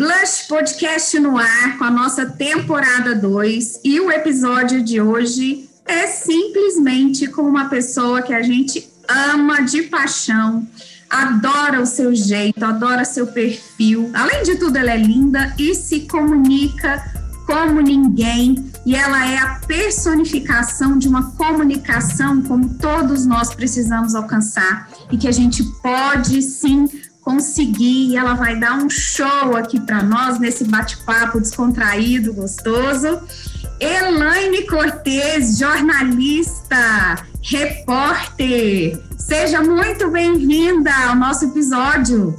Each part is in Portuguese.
Blush Podcast no ar com a nossa temporada 2 e o episódio de hoje é simplesmente com uma pessoa que a gente ama de paixão, adora o seu jeito, adora seu perfil. Além de tudo, ela é linda e se comunica como ninguém. E ela é a personificação de uma comunicação como todos nós precisamos alcançar e que a gente pode sim conseguir. Ela vai dar um show aqui para nós nesse bate-papo descontraído, gostoso. Elaine Cortez, jornalista, repórter. Seja muito bem-vinda ao nosso episódio.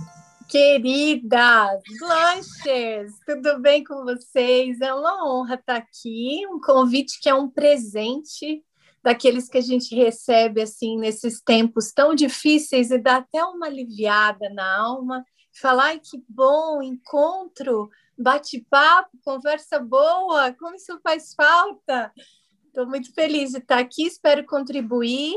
Queridas Blanches, tudo bem com vocês? É uma honra estar aqui, um convite que é um presente daqueles que a gente recebe assim nesses tempos tão difíceis e dá até uma aliviada na alma. Falar, ai que bom, encontro, bate-papo, conversa boa, como isso faz falta. Estou muito feliz de estar aqui, espero contribuir.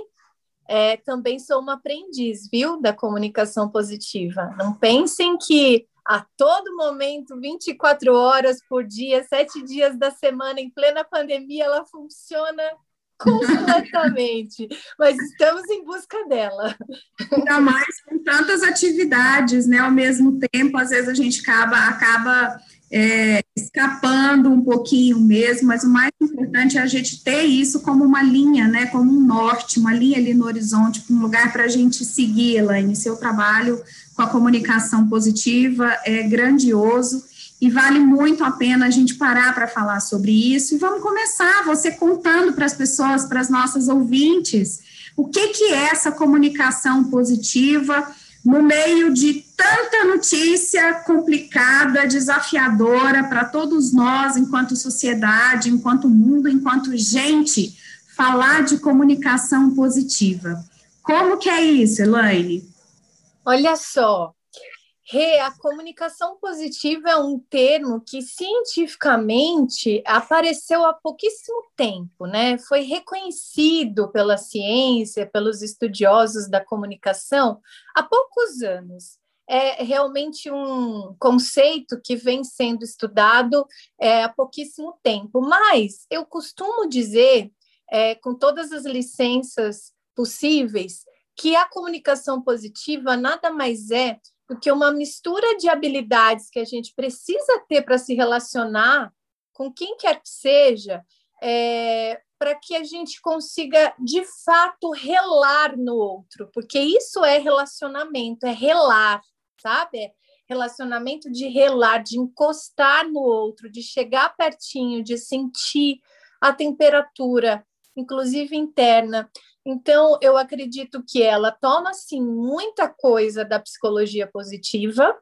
É, também sou uma aprendiz, viu, da comunicação positiva. Não pensem que a todo momento, 24 horas por dia, sete dias da semana, em plena pandemia, ela funciona completamente, mas estamos em busca dela. Ainda mais com tantas atividades, né, ao mesmo tempo, às vezes a gente acaba, acaba é, escapando um pouquinho mesmo, mas o mais importante é a gente ter isso como uma linha, né, como um norte, uma linha ali no horizonte, um lugar para a gente seguir, Elaine, seu trabalho com a comunicação positiva é grandioso, e vale muito a pena a gente parar para falar sobre isso. E vamos começar, você contando para as pessoas, para as nossas ouvintes, o que, que é essa comunicação positiva no meio de tanta notícia complicada, desafiadora para todos nós, enquanto sociedade, enquanto mundo, enquanto gente, falar de comunicação positiva. Como que é isso, Elaine? Olha só, Rê, a comunicação positiva é um termo que cientificamente apareceu há pouquíssimo tempo, né? Foi reconhecido pela ciência, pelos estudiosos da comunicação há poucos anos. É realmente um conceito que vem sendo estudado é, há pouquíssimo tempo, mas eu costumo dizer, é, com todas as licenças possíveis, que a comunicação positiva nada mais é porque uma mistura de habilidades que a gente precisa ter para se relacionar com quem quer que seja, é, para que a gente consiga de fato relar no outro, porque isso é relacionamento, é relar, sabe? É relacionamento de relar, de encostar no outro, de chegar pertinho, de sentir a temperatura, inclusive interna. Então, eu acredito que ela toma, assim, muita coisa da psicologia positiva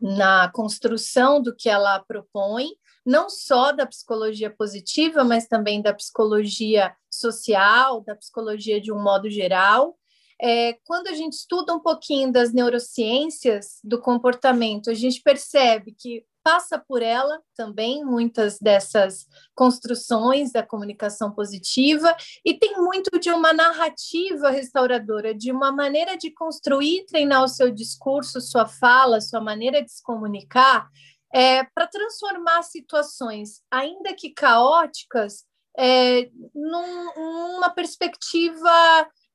na construção do que ela propõe, não só da psicologia positiva, mas também da psicologia social, da psicologia de um modo geral. É, quando a gente estuda um pouquinho das neurociências do comportamento, a gente percebe que passa por ela também muitas dessas construções da comunicação positiva e tem muito de uma narrativa restauradora, de uma maneira de construir, treinar o seu discurso, sua fala, sua maneira de se comunicar, é, para transformar situações, ainda que caóticas, é, num, numa perspectiva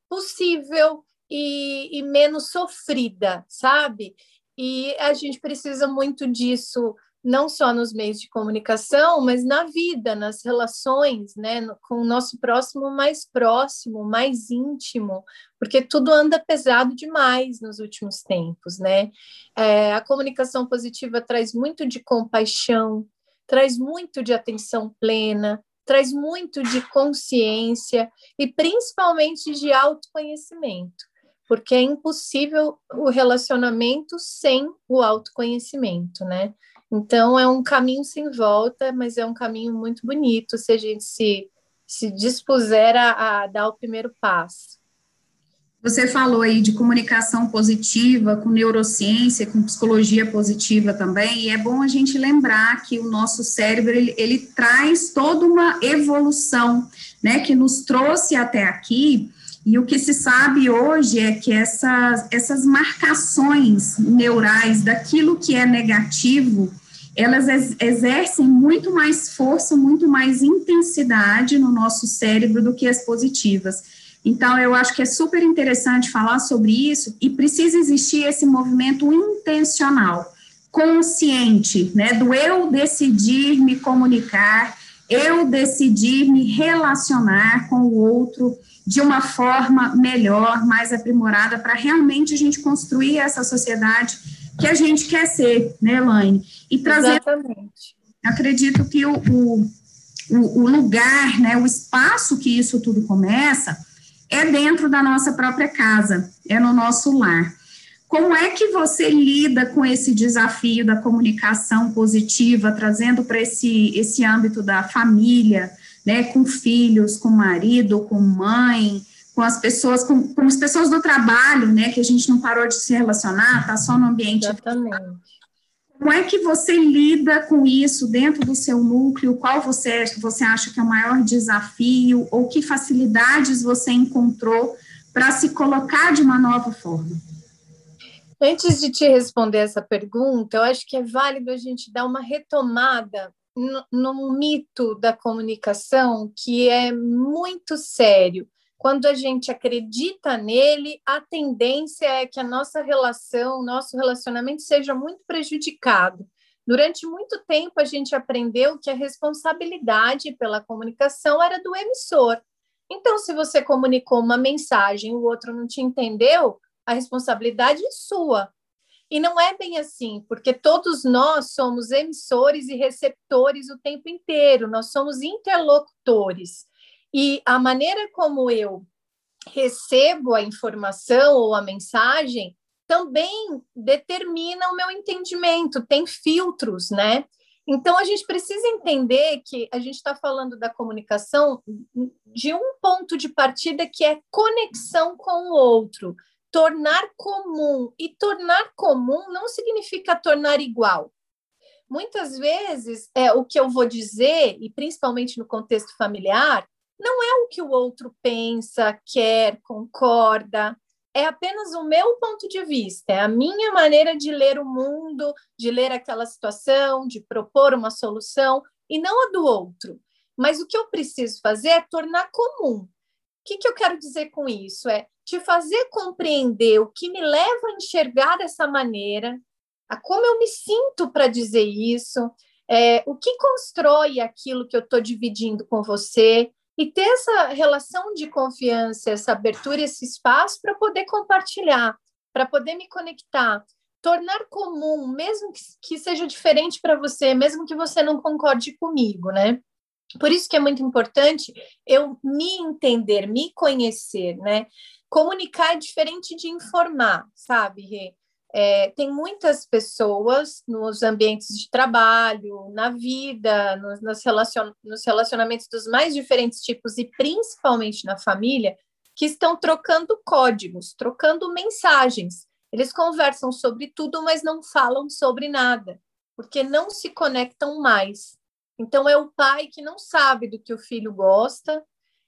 possível e, e menos sofrida, sabe? E a gente precisa muito disso, não só nos meios de comunicação, mas na vida, nas relações, né, com o nosso próximo mais próximo, mais íntimo, porque tudo anda pesado demais nos últimos tempos, né? É, a comunicação positiva traz muito de compaixão, traz muito de atenção plena, traz muito de consciência e principalmente de autoconhecimento porque é impossível o relacionamento sem o autoconhecimento, né? Então é um caminho sem volta, mas é um caminho muito bonito se a gente se, se dispuser a, a dar o primeiro passo. Você falou aí de comunicação positiva, com neurociência, com psicologia positiva também, e é bom a gente lembrar que o nosso cérebro, ele, ele traz toda uma evolução, né, que nos trouxe até aqui, e o que se sabe hoje é que essas, essas marcações neurais daquilo que é negativo elas exercem muito mais força, muito mais intensidade no nosso cérebro do que as positivas. Então, eu acho que é super interessante falar sobre isso e precisa existir esse movimento intencional, consciente, né, do eu decidir me comunicar, eu decidir me relacionar com o outro de uma forma melhor, mais aprimorada, para realmente a gente construir essa sociedade que a gente quer ser, né, Elaine? E trazer. Exatamente. Acredito que o, o, o lugar, né, o espaço que isso tudo começa é dentro da nossa própria casa, é no nosso lar. Como é que você lida com esse desafio da comunicação positiva, trazendo para esse, esse âmbito da família, né, com filhos, com marido, com mãe, com as pessoas, com, com as pessoas do trabalho, né, que a gente não parou de se relacionar, está só no ambiente. Exatamente. Como é que você lida com isso dentro do seu núcleo? Qual você, você acha que é o maior desafio? Ou que facilidades você encontrou para se colocar de uma nova forma? Antes de te responder essa pergunta, eu acho que é válido a gente dar uma retomada num mito da comunicação que é muito sério. Quando a gente acredita nele, a tendência é que a nossa relação, nosso relacionamento seja muito prejudicado. Durante muito tempo, a gente aprendeu que a responsabilidade pela comunicação era do emissor. Então, se você comunicou uma mensagem, o outro não te entendeu, a responsabilidade é sua. E não é bem assim, porque todos nós somos emissores e receptores o tempo inteiro, nós somos interlocutores. E a maneira como eu recebo a informação ou a mensagem também determina o meu entendimento, tem filtros, né? Então, a gente precisa entender que a gente está falando da comunicação de um ponto de partida que é conexão com o outro tornar comum. E tornar comum não significa tornar igual. Muitas vezes, é, o que eu vou dizer, e principalmente no contexto familiar, não é o que o outro pensa, quer, concorda. É apenas o meu ponto de vista, é a minha maneira de ler o mundo, de ler aquela situação, de propor uma solução, e não a do outro. Mas o que eu preciso fazer é tornar comum. O que, que eu quero dizer com isso? É te fazer compreender o que me leva a enxergar dessa maneira, a como eu me sinto para dizer isso, é, o que constrói aquilo que eu estou dividindo com você, e ter essa relação de confiança, essa abertura, esse espaço para poder compartilhar, para poder me conectar, tornar comum, mesmo que, que seja diferente para você, mesmo que você não concorde comigo, né? Por isso que é muito importante eu me entender, me conhecer, né? Comunicar é diferente de informar, sabe, Rê? É, tem muitas pessoas nos ambientes de trabalho, na vida, nos, nos, relacion, nos relacionamentos dos mais diferentes tipos e principalmente na família, que estão trocando códigos, trocando mensagens. Eles conversam sobre tudo, mas não falam sobre nada, porque não se conectam mais. Então, é o pai que não sabe do que o filho gosta,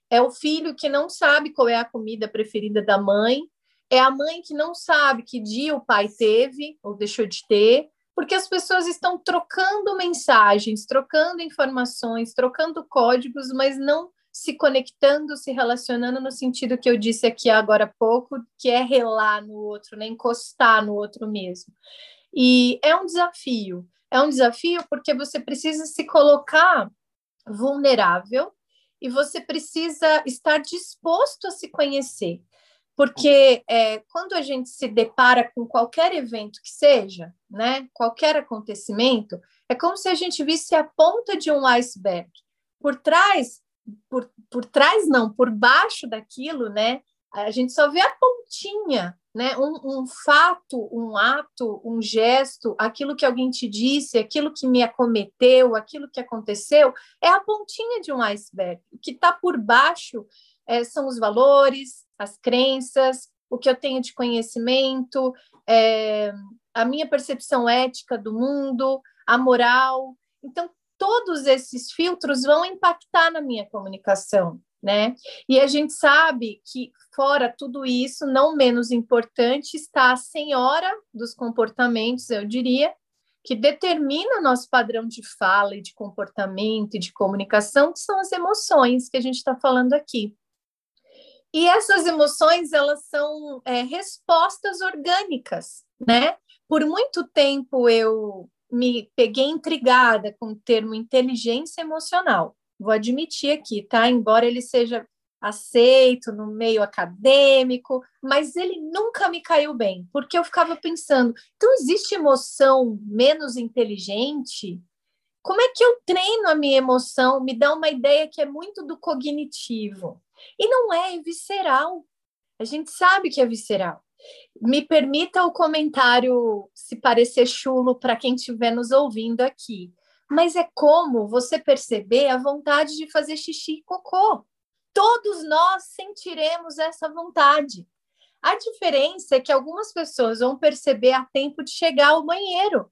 é o filho que não sabe qual é a comida preferida da mãe, é a mãe que não sabe que dia o pai teve ou deixou de ter, porque as pessoas estão trocando mensagens, trocando informações, trocando códigos, mas não se conectando, se relacionando no sentido que eu disse aqui agora há pouco, que é relar no outro, né? encostar no outro mesmo. E é um desafio. É um desafio porque você precisa se colocar vulnerável e você precisa estar disposto a se conhecer. Porque é, quando a gente se depara com qualquer evento que seja, né, qualquer acontecimento, é como se a gente visse a ponta de um iceberg. Por trás, por, por trás não, por baixo daquilo, né, a gente só vê a pontinha né? Um, um, fato, um ato, um gesto, aquilo que alguém te disse, aquilo que me acometeu, aquilo que aconteceu, é a pontinha de um iceberg. O que está por baixo é, são os valores, as crenças, o que eu tenho de conhecimento, é, a minha percepção ética do mundo, a moral. Então, todos esses filtros vão impactar na minha comunicação né? E a gente sabe que fora tudo isso, não menos importante, está a senhora dos comportamentos, eu diria, que determina nosso padrão de fala e de comportamento e de comunicação, que são as emoções que a gente está falando aqui. E essas emoções, elas são é, respostas orgânicas, né? Por muito tempo eu me peguei intrigada com o termo inteligência emocional. Vou admitir aqui, tá? Embora ele seja aceito no meio acadêmico, mas ele nunca me caiu bem, porque eu ficava pensando, então existe emoção menos inteligente? Como é que eu treino a minha emoção? Me dá uma ideia que é muito do cognitivo. E não é, é visceral. A gente sabe que é visceral. Me permita o comentário se parecer chulo para quem estiver nos ouvindo aqui. Mas é como você perceber a vontade de fazer xixi e cocô. Todos nós sentiremos essa vontade. A diferença é que algumas pessoas vão perceber a tempo de chegar ao banheiro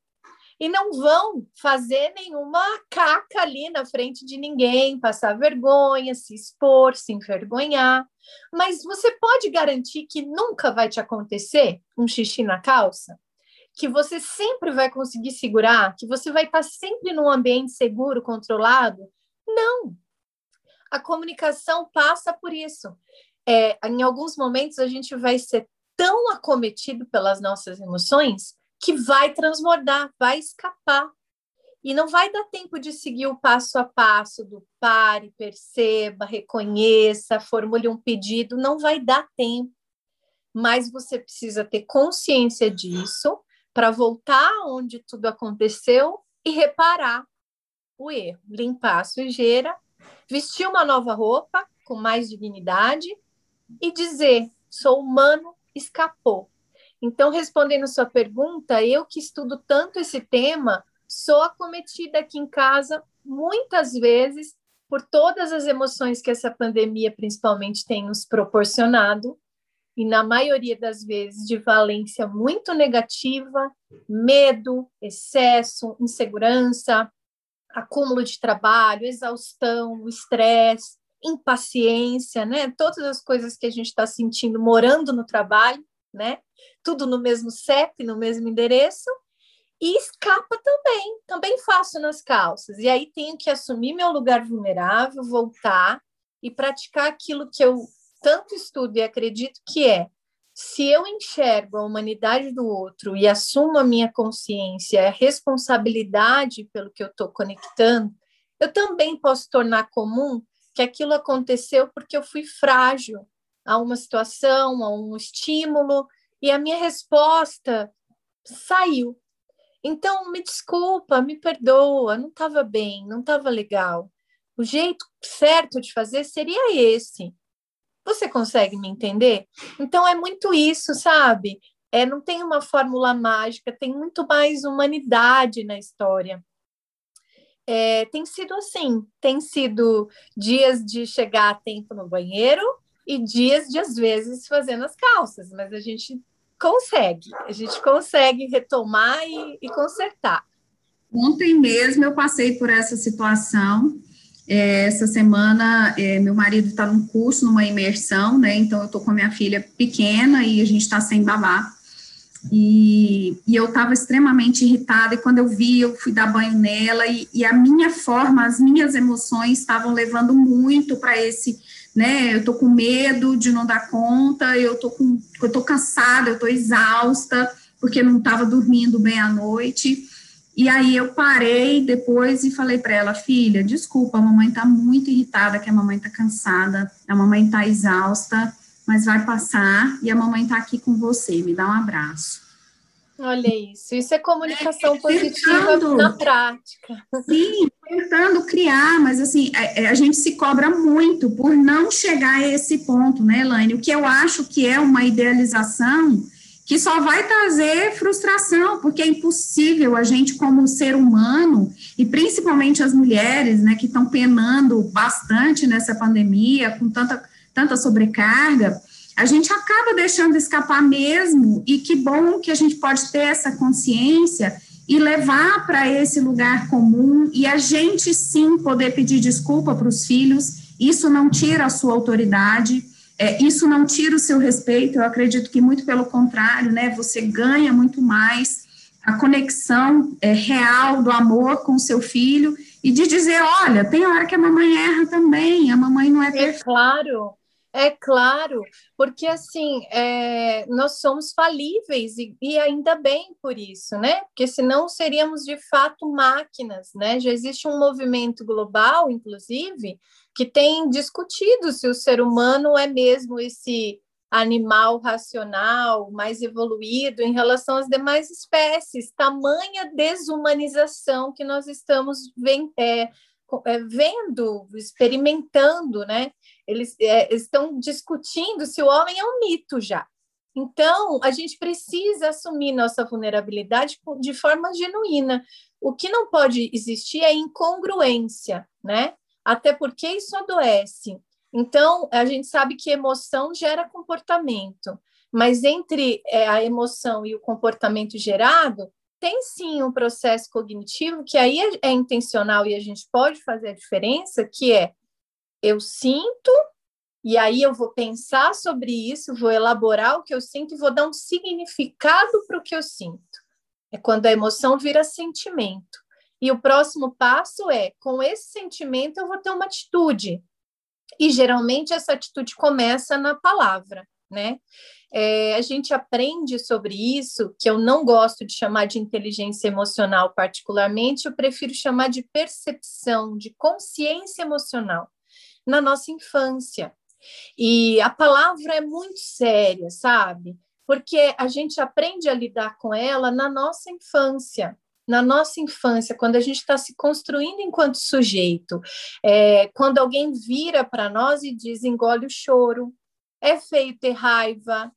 e não vão fazer nenhuma caca ali na frente de ninguém, passar vergonha, se expor, se envergonhar. Mas você pode garantir que nunca vai te acontecer um xixi na calça? Que você sempre vai conseguir segurar? Que você vai estar sempre num ambiente seguro, controlado? Não! A comunicação passa por isso. É, em alguns momentos a gente vai ser tão acometido pelas nossas emoções que vai transbordar, vai escapar. E não vai dar tempo de seguir o passo a passo do pare, perceba, reconheça, formule um pedido, não vai dar tempo. Mas você precisa ter consciência disso para voltar onde tudo aconteceu e reparar o erro, limpar a sujeira, vestir uma nova roupa com mais dignidade e dizer: sou humano, escapou. Então, respondendo sua pergunta, eu que estudo tanto esse tema, sou acometida aqui em casa muitas vezes por todas as emoções que essa pandemia principalmente tem nos proporcionado, e na maioria das vezes de valência muito negativa, medo, excesso, insegurança, acúmulo de trabalho, exaustão, estresse, impaciência, né? Todas as coisas que a gente está sentindo morando no trabalho, né? Tudo no mesmo CEP, no mesmo endereço, e escapa também, também faço nas calças. E aí tenho que assumir meu lugar vulnerável, voltar e praticar aquilo que eu tanto estudo e acredito que é se eu enxergo a humanidade do outro e assumo a minha consciência, a responsabilidade pelo que eu estou conectando, eu também posso tornar comum que aquilo aconteceu porque eu fui frágil, a uma situação, a um estímulo, e a minha resposta saiu. Então, me desculpa, me perdoa, não estava bem, não estava legal. O jeito certo de fazer seria esse. Você consegue me entender? Então, é muito isso, sabe? É, não tem uma fórmula mágica, tem muito mais humanidade na história. É, tem sido assim, tem sido dias de chegar a tempo no banheiro, e dias de, às vezes, fazendo as calças, mas a gente consegue, a gente consegue retomar e, e consertar. Ontem mesmo eu passei por essa situação. É, essa semana, é, meu marido está num curso, numa imersão, né? Então, eu estou com a minha filha pequena e a gente está sem babá. E, e eu estava extremamente irritada, e quando eu vi, eu fui dar banho nela, e, e a minha forma, as minhas emoções estavam levando muito para esse né? Eu tô com medo de não dar conta, eu tô com, eu cansada, eu tô exausta porque não estava dormindo bem à noite. E aí eu parei depois e falei para ela, filha, desculpa, a mamãe está muito irritada, que a mamãe está cansada, a mamãe está exausta, mas vai passar e a mamãe está aqui com você, me dá um abraço. Olha isso, isso é comunicação é, positiva tentando, na prática. Sim, tentando criar, mas assim, a, é, é, a, gente se cobra muito por não chegar a esse ponto, né, Elaine? O que eu acho que é uma idealização que só vai trazer frustração, porque é impossível a gente, como ser humano, e principalmente as mulheres, né, que estão penando bastante nessa pandemia, com tanta, tanta sobrecarga, a gente acaba deixando escapar mesmo, e que bom que a gente pode ter essa consciência e levar para esse lugar comum, e a gente sim poder pedir desculpa para os filhos, isso não tira a sua autoridade, é, isso não tira o seu respeito, eu acredito que muito pelo contrário, né, você ganha muito mais a conexão é, real do amor com o seu filho e de dizer, olha, tem hora que a mamãe erra também, a mamãe não é, é perfeita. É claro, é claro, porque assim, é, nós somos falíveis e, e, ainda bem por isso, né? Porque senão seríamos de fato máquinas, né? Já existe um movimento global, inclusive, que tem discutido se o ser humano é mesmo esse animal racional, mais evoluído em relação às demais espécies, tamanha desumanização que nós estamos vendo, é, é, vendo experimentando, né? Eles é, estão discutindo se o homem é um mito já. Então, a gente precisa assumir nossa vulnerabilidade de forma genuína. O que não pode existir é incongruência, né? Até porque isso adoece. Então, a gente sabe que emoção gera comportamento, mas entre é, a emoção e o comportamento gerado, tem sim um processo cognitivo que aí é, é intencional e a gente pode fazer a diferença, que é eu sinto e aí eu vou pensar sobre isso, vou elaborar o que eu sinto e vou dar um significado para o que eu sinto. É quando a emoção vira sentimento. E o próximo passo é, com esse sentimento eu vou ter uma atitude. E geralmente essa atitude começa na palavra, né? É, a gente aprende sobre isso, que eu não gosto de chamar de inteligência emocional particularmente, eu prefiro chamar de percepção, de consciência emocional, na nossa infância. E a palavra é muito séria, sabe? Porque a gente aprende a lidar com ela na nossa infância na nossa infância, quando a gente está se construindo enquanto sujeito, é, quando alguém vira para nós e diz engole o choro, é feio ter raiva,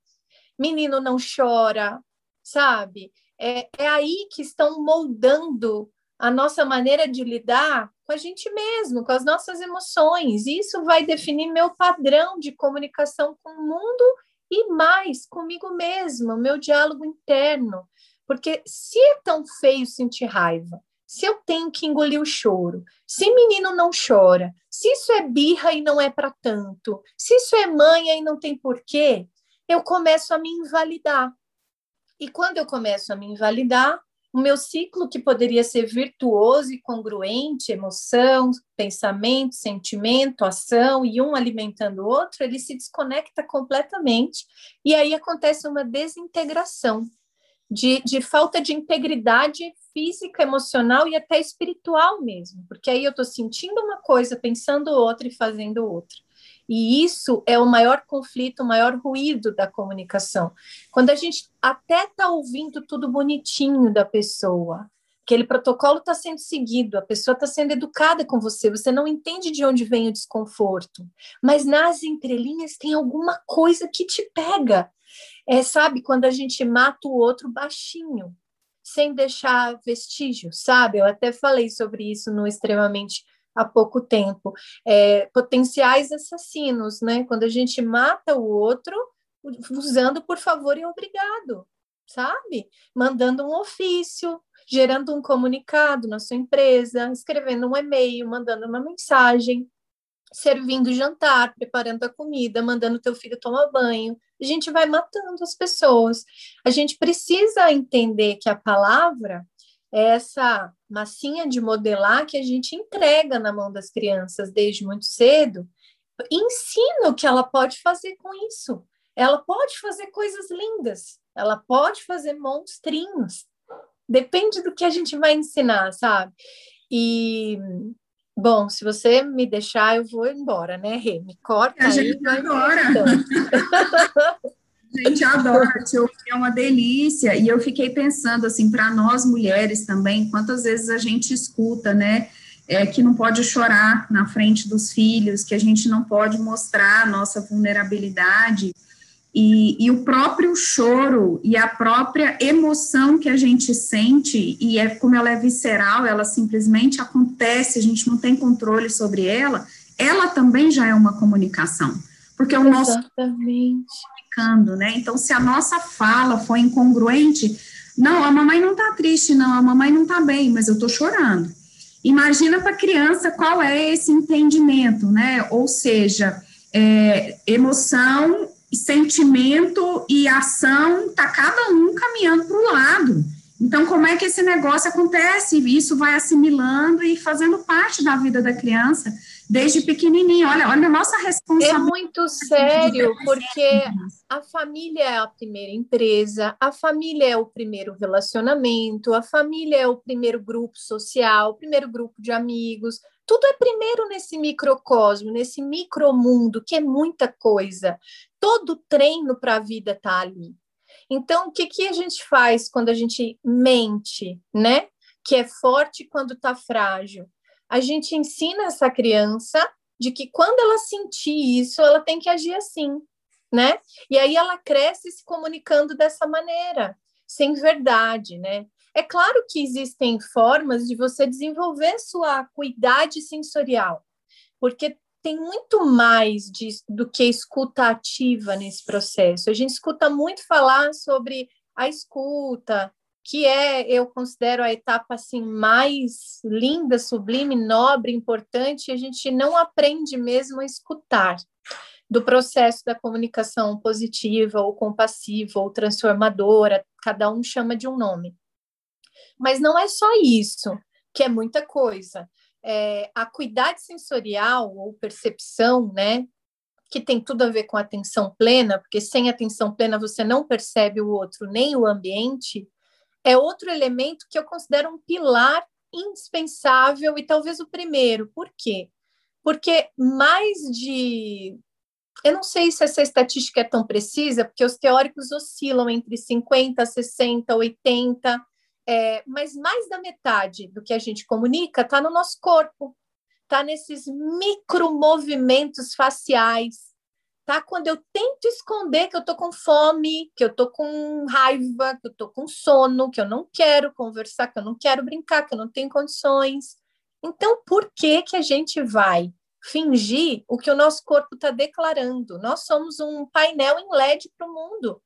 menino não chora, sabe? É, é aí que estão moldando a nossa maneira de lidar com a gente mesmo, com as nossas emoções. Isso vai definir meu padrão de comunicação com o mundo e mais comigo mesmo, meu diálogo interno. Porque se é tão feio sentir raiva, se eu tenho que engolir o choro, se menino não chora, se isso é birra e não é para tanto, se isso é manha e não tem porquê, eu começo a me invalidar. E quando eu começo a me invalidar, o meu ciclo, que poderia ser virtuoso e congruente, emoção, pensamento, sentimento, ação, e um alimentando o outro, ele se desconecta completamente, e aí acontece uma desintegração, de, de falta de integridade física, emocional e até espiritual mesmo, porque aí eu estou sentindo uma coisa, pensando outra e fazendo outra. E isso é o maior conflito, o maior ruído da comunicação. Quando a gente até está ouvindo tudo bonitinho da pessoa, aquele protocolo está sendo seguido, a pessoa está sendo educada com você, você não entende de onde vem o desconforto, mas nas entrelinhas tem alguma coisa que te pega. É, sabe, quando a gente mata o outro baixinho, sem deixar vestígio, sabe? Eu até falei sobre isso no extremamente há pouco tempo. É, potenciais assassinos, né? Quando a gente mata o outro usando por favor e obrigado, sabe? Mandando um ofício, gerando um comunicado na sua empresa, escrevendo um e-mail, mandando uma mensagem, servindo jantar, preparando a comida, mandando teu filho tomar banho. A gente vai matando as pessoas. A gente precisa entender que a palavra é essa massinha de modelar que a gente entrega na mão das crianças desde muito cedo, ensina o que ela pode fazer com isso. Ela pode fazer coisas lindas, ela pode fazer monstrinhos. Depende do que a gente vai ensinar, sabe? E Bom, se você me deixar, eu vou embora, né, Rê? Me corta a gente aí. Adora. a gente adora te ouvir, é uma delícia. E eu fiquei pensando, assim, para nós mulheres também, quantas vezes a gente escuta, né, é, que não pode chorar na frente dos filhos, que a gente não pode mostrar a nossa vulnerabilidade. E, e, o próprio choro e a própria emoção que a gente sente, e é como ela é visceral, ela simplesmente acontece, a gente não tem controle sobre ela, ela também já é uma comunicação. Porque o nosso Exatamente. comunicando, né? Então, se a nossa fala foi incongruente, não, a mamãe não tá triste, não, a mamãe não tá bem, mas eu tô chorando. Imagina para a criança qual é esse entendimento, né? Ou seja, é, emoção sentimento e ação, tá cada um caminhando para um lado. Então, como é que esse negócio acontece? Isso vai assimilando e fazendo parte da vida da criança desde pequenininho. Olha, olha a nossa responsabilidade. É muito sério, porque a família é a primeira empresa, a família é o primeiro relacionamento, a família é o primeiro grupo social, o primeiro grupo de amigos. Tudo é primeiro nesse microcosmo, nesse micromundo, que é muita coisa. Todo treino para a vida está ali. Então, o que, que a gente faz quando a gente mente, né? Que é forte quando está frágil. A gente ensina essa criança de que quando ela sentir isso, ela tem que agir assim, né? E aí ela cresce se comunicando dessa maneira, sem verdade, né? É claro que existem formas de você desenvolver sua acuidade sensorial, porque tem muito mais de, do que escuta ativa nesse processo. A gente escuta muito falar sobre a escuta, que é, eu considero a etapa assim mais linda, sublime, nobre, importante, e a gente não aprende mesmo a escutar do processo da comunicação positiva ou compassiva ou transformadora, cada um chama de um nome. Mas não é só isso, que é muita coisa é, a acuidade sensorial ou percepção, né, que tem tudo a ver com atenção plena, porque sem atenção plena você não percebe o outro nem o ambiente, é outro elemento que eu considero um pilar indispensável e talvez o primeiro. Por quê? Porque mais de. Eu não sei se essa estatística é tão precisa, porque os teóricos oscilam entre 50, 60, 80 é, mas mais da metade do que a gente comunica está no nosso corpo, está nesses micromovimentos faciais, tá? Quando eu tento esconder que eu estou com fome, que eu estou com raiva, que eu estou com sono, que eu não quero conversar, que eu não quero brincar, que eu não tenho condições. Então, por que que a gente vai fingir o que o nosso corpo está declarando? Nós somos um painel em LED para o mundo.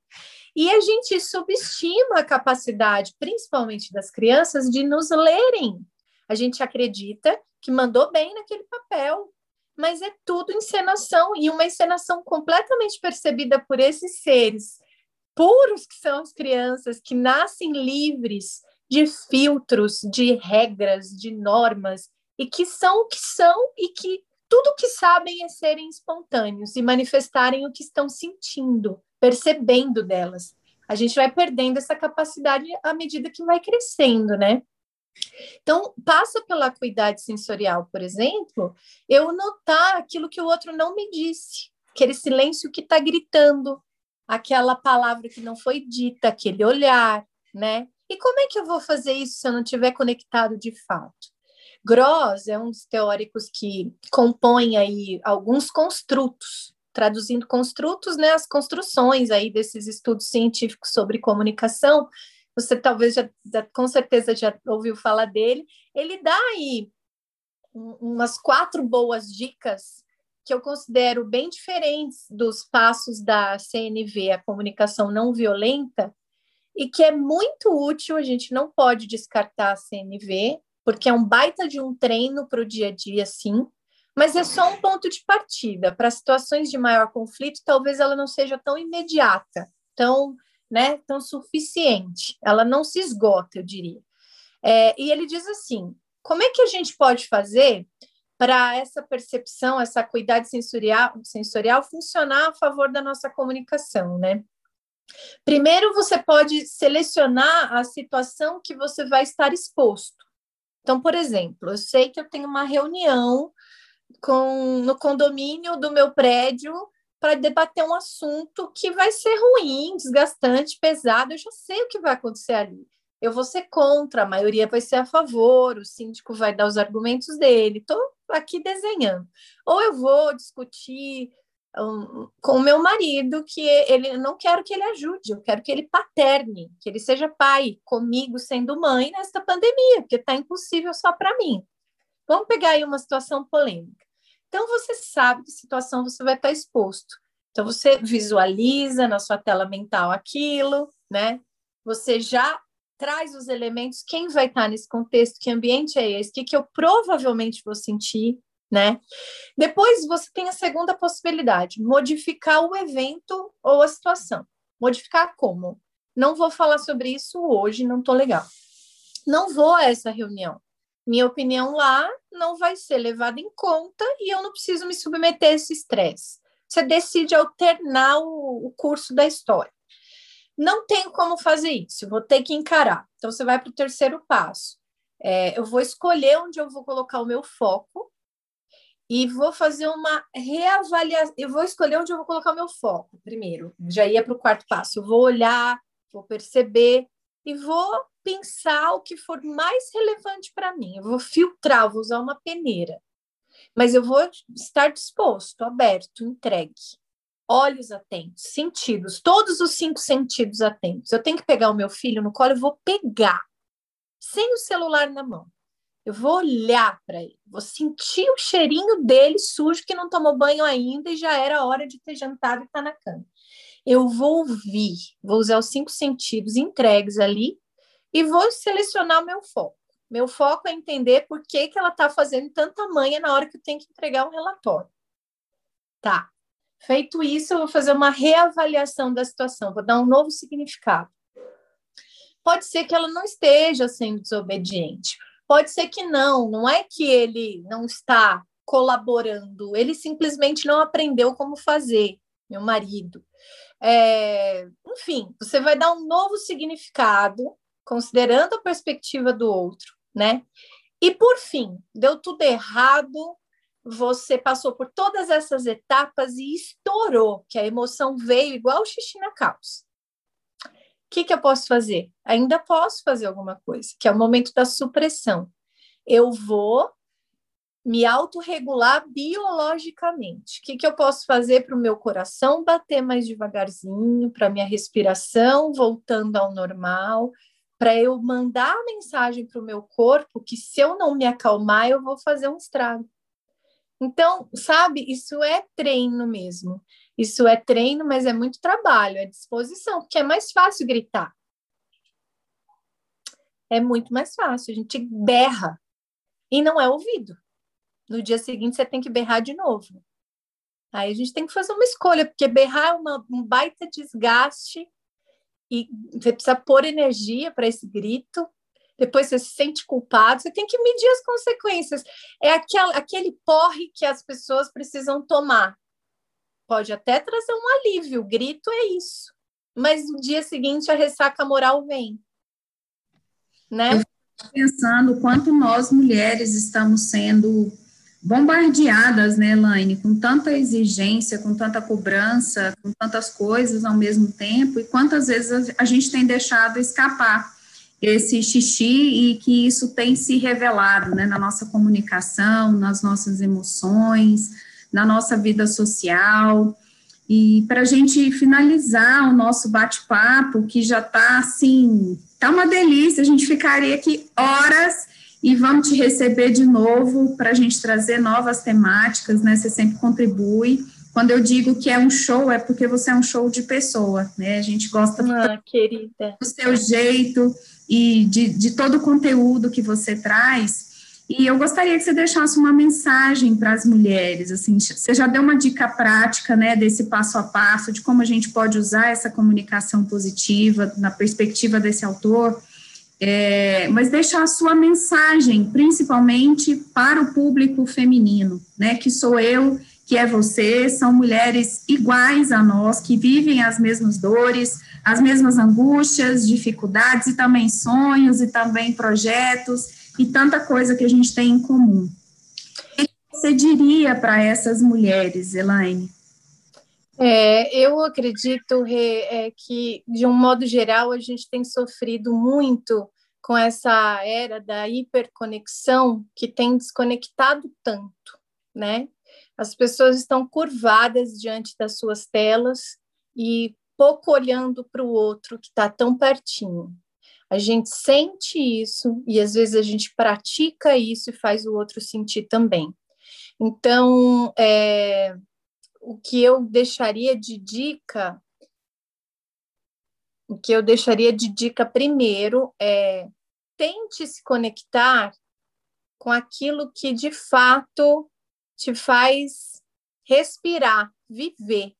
E a gente subestima a capacidade, principalmente das crianças, de nos lerem. A gente acredita que mandou bem naquele papel, mas é tudo encenação e uma encenação completamente percebida por esses seres puros que são as crianças, que nascem livres de filtros, de regras, de normas e que são o que são e que tudo o que sabem é serem espontâneos e manifestarem o que estão sentindo percebendo delas. A gente vai perdendo essa capacidade à medida que vai crescendo, né? Então, passa pela acuidade sensorial, por exemplo, eu notar aquilo que o outro não me disse, aquele silêncio que está gritando, aquela palavra que não foi dita, aquele olhar, né? E como é que eu vou fazer isso se eu não estiver conectado de fato? Gross é um dos teóricos que compõe aí alguns construtos traduzindo construtos, né, as construções aí desses estudos científicos sobre comunicação, você talvez já, já com certeza já ouviu falar dele, ele dá aí umas quatro boas dicas que eu considero bem diferentes dos passos da CNV, a comunicação não violenta, e que é muito útil, a gente não pode descartar a CNV, porque é um baita de um treino para o dia a dia, sim, mas é só um ponto de partida. Para situações de maior conflito, talvez ela não seja tão imediata, tão, né, tão suficiente. Ela não se esgota, eu diria. É, e ele diz assim: como é que a gente pode fazer para essa percepção, essa acuidade sensorial, sensorial funcionar a favor da nossa comunicação, né? Primeiro, você pode selecionar a situação que você vai estar exposto. Então, por exemplo, eu sei que eu tenho uma reunião com, no condomínio do meu prédio para debater um assunto que vai ser ruim, desgastante, pesado. Eu já sei o que vai acontecer ali. Eu vou ser contra, a maioria vai ser a favor, o síndico vai dar os argumentos dele. Estou aqui desenhando. Ou eu vou discutir um, com o meu marido que ele não quero que ele ajude, eu quero que ele paterne, que ele seja pai comigo sendo mãe nesta pandemia, porque está impossível só para mim. Vamos pegar aí uma situação polêmica. Então, você sabe que situação você vai estar exposto. Então, você visualiza na sua tela mental aquilo, né? Você já traz os elementos, quem vai estar nesse contexto, que ambiente é esse, o que, que eu provavelmente vou sentir, né? Depois você tem a segunda possibilidade, modificar o evento ou a situação. Modificar como? Não vou falar sobre isso hoje, não tô legal. Não vou a essa reunião. Minha opinião lá não vai ser levada em conta e eu não preciso me submeter a esse estresse. Você decide alternar o, o curso da história. Não tenho como fazer isso, vou ter que encarar. Então, você vai para o terceiro passo. É, eu vou escolher onde eu vou colocar o meu foco e vou fazer uma reavaliação. Eu vou escolher onde eu vou colocar o meu foco primeiro. Já ia para o quarto passo. Eu vou olhar, vou perceber e vou pensar o que for mais relevante para mim. Eu vou filtrar, vou usar uma peneira. Mas eu vou estar disposto, aberto, entregue. Olhos atentos, sentidos, todos os cinco sentidos atentos. Eu tenho que pegar o meu filho no colo, eu vou pegar, sem o celular na mão. Eu vou olhar para ele, vou sentir o cheirinho dele sujo que não tomou banho ainda e já era hora de ter jantado e estar tá na cama. Eu vou ouvir, vou usar os cinco sentidos entregues ali e vou selecionar o meu foco. Meu foco é entender por que, que ela está fazendo tanta manha na hora que eu tenho que entregar um relatório. Tá. Feito isso, eu vou fazer uma reavaliação da situação, vou dar um novo significado. Pode ser que ela não esteja sendo desobediente, pode ser que não, não é que ele não está colaborando, ele simplesmente não aprendeu como fazer, meu marido. É, enfim, você vai dar um novo significado, considerando a perspectiva do outro, né? E por fim, deu tudo errado, você passou por todas essas etapas e estourou, que a emoção veio igual xixi na calça. O que, que eu posso fazer? Ainda posso fazer alguma coisa, que é o momento da supressão. Eu vou me autorregular biologicamente. O que, que eu posso fazer para o meu coração bater mais devagarzinho, para minha respiração voltando ao normal, para eu mandar a mensagem para o meu corpo que se eu não me acalmar, eu vou fazer um estrago. Então, sabe, isso é treino mesmo. Isso é treino, mas é muito trabalho, é disposição, porque é mais fácil gritar. É muito mais fácil, a gente berra e não é ouvido. No dia seguinte você tem que berrar de novo. Aí a gente tem que fazer uma escolha, porque berrar é uma, um baita desgaste e você precisa pôr energia para esse grito, depois você se sente culpado, você tem que medir as consequências. É aquele, aquele porre que as pessoas precisam tomar. Pode até trazer um alívio, o grito é isso. Mas no dia seguinte a ressaca moral vem. Né? pensando quanto nós mulheres estamos sendo bombardeadas, né, Elaine, com tanta exigência, com tanta cobrança, com tantas coisas ao mesmo tempo, e quantas vezes a gente tem deixado escapar esse xixi e que isso tem se revelado, né, na nossa comunicação, nas nossas emoções, na nossa vida social. E para a gente finalizar o nosso bate-papo, que já está assim, tá uma delícia, a gente ficaria aqui horas e vamos te receber de novo para a gente trazer novas temáticas, né? Você sempre contribui. Quando eu digo que é um show, é porque você é um show de pessoa, né? A gente gosta ah, do seu jeito e de, de todo o conteúdo que você traz. E eu gostaria que você deixasse uma mensagem para as mulheres, assim, você já deu uma dica prática, né, desse passo a passo, de como a gente pode usar essa comunicação positiva na perspectiva desse autor, é, mas deixar a sua mensagem, principalmente para o público feminino, né, que sou eu, que é você, são mulheres iguais a nós, que vivem as mesmas dores, as mesmas angústias, dificuldades e também sonhos e também projetos e tanta coisa que a gente tem em comum. O que você diria para essas mulheres, Elaine? É, eu acredito Rê, é, que, de um modo geral, a gente tem sofrido muito com essa era da hiperconexão que tem desconectado tanto, né? As pessoas estão curvadas diante das suas telas e pouco olhando para o outro que está tão pertinho. A gente sente isso e às vezes a gente pratica isso e faz o outro sentir também. Então, é, o que eu deixaria de dica o que eu deixaria de dica primeiro é tente se conectar com aquilo que de fato te faz respirar, viver.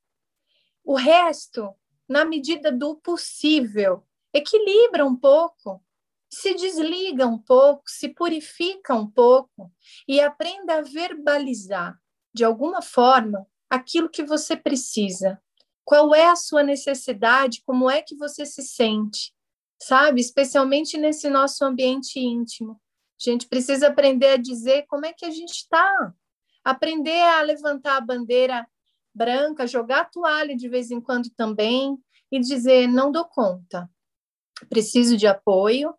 O resto na medida do possível, equilibra um pouco, se desliga um pouco, se purifica um pouco e aprenda a verbalizar de alguma forma aquilo que você precisa. Qual é a sua necessidade? Como é que você se sente? Sabe? Especialmente nesse nosso ambiente íntimo. A gente precisa aprender a dizer como é que a gente está. Aprender a levantar a bandeira branca, jogar a toalha de vez em quando também e dizer: não dou conta, preciso de apoio,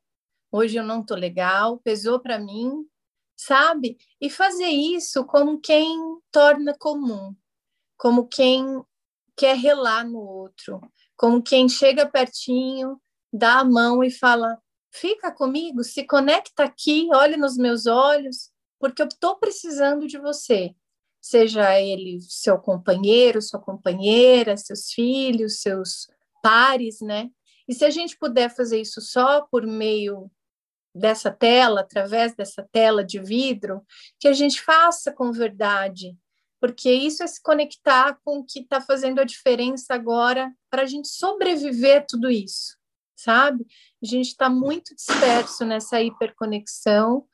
hoje eu não estou legal, pesou para mim, sabe? E fazer isso como quem torna comum, como quem quer relar no outro, como quem chega pertinho, dá a mão e fala: fica comigo, se conecta aqui, olha nos meus olhos, porque eu estou precisando de você. Seja ele seu companheiro, sua companheira, seus filhos, seus pares, né? E se a gente puder fazer isso só por meio dessa tela, através dessa tela de vidro, que a gente faça com verdade, porque isso é se conectar com o que está fazendo a diferença agora para a gente sobreviver a tudo isso, sabe? A gente está muito disperso nessa hiperconexão,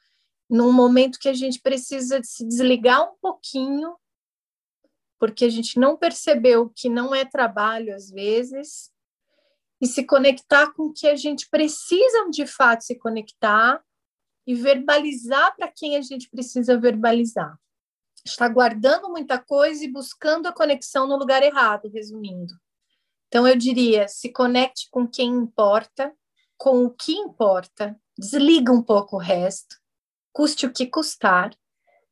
num momento que a gente precisa se desligar um pouquinho, porque a gente não percebeu que não é trabalho às vezes, e se conectar com o que a gente precisa de fato se conectar e verbalizar para quem a gente precisa verbalizar. Está guardando muita coisa e buscando a conexão no lugar errado, resumindo. Então, eu diria: se conecte com quem importa, com o que importa, desliga um pouco o resto, custe o que custar,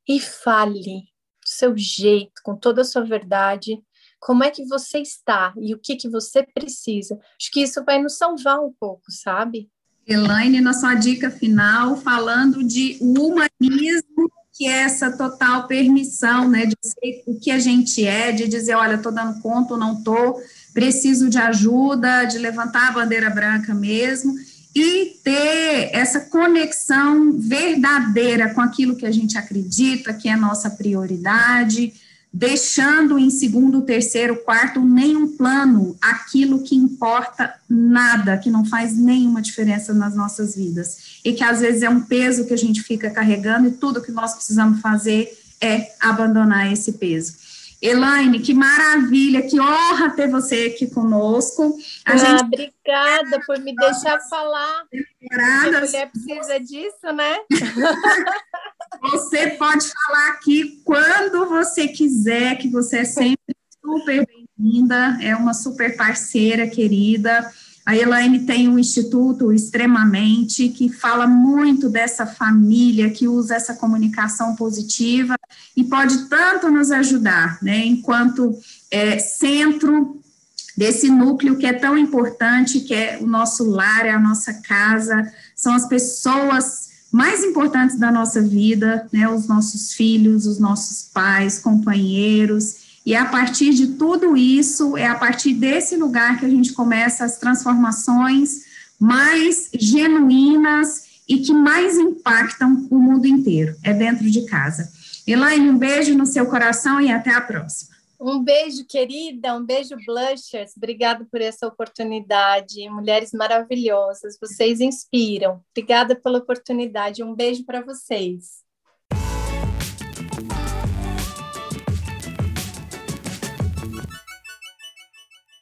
e fale do seu jeito, com toda a sua verdade, como é que você está e o que, que você precisa. Acho que isso vai nos salvar um pouco, sabe? Elaine, na sua dica final, falando de humanismo, que é essa total permissão, né, de ser o que a gente é, de dizer, olha, estou dando conta ou não estou, preciso de ajuda, de levantar a bandeira branca mesmo, e ter essa conexão verdadeira com aquilo que a gente acredita, que é nossa prioridade, deixando em segundo, terceiro, quarto, nenhum plano aquilo que importa nada, que não faz nenhuma diferença nas nossas vidas. E que às vezes é um peso que a gente fica carregando e tudo que nós precisamos fazer é abandonar esse peso. Elaine, que maravilha, que honra ter você aqui conosco. A ah, gente... Obrigada por me deixar falar. A mulher precisa disso, né? Você pode falar aqui quando você quiser, que você é sempre super bem-vinda, é uma super parceira querida. A Elaine tem um instituto extremamente que fala muito dessa família, que usa essa comunicação positiva e pode tanto nos ajudar, né, enquanto é, centro desse núcleo que é tão importante, que é o nosso lar, é a nossa casa, são as pessoas mais importantes da nossa vida, né, os nossos filhos, os nossos pais, companheiros, e a partir de tudo isso, é a partir desse lugar que a gente começa as transformações mais genuínas e que mais impactam o mundo inteiro, é dentro de casa. Elaine, um beijo no seu coração e até a próxima. Um beijo, querida, um beijo, Blushers. Obrigada por essa oportunidade. Mulheres maravilhosas, vocês inspiram. Obrigada pela oportunidade. Um beijo para vocês.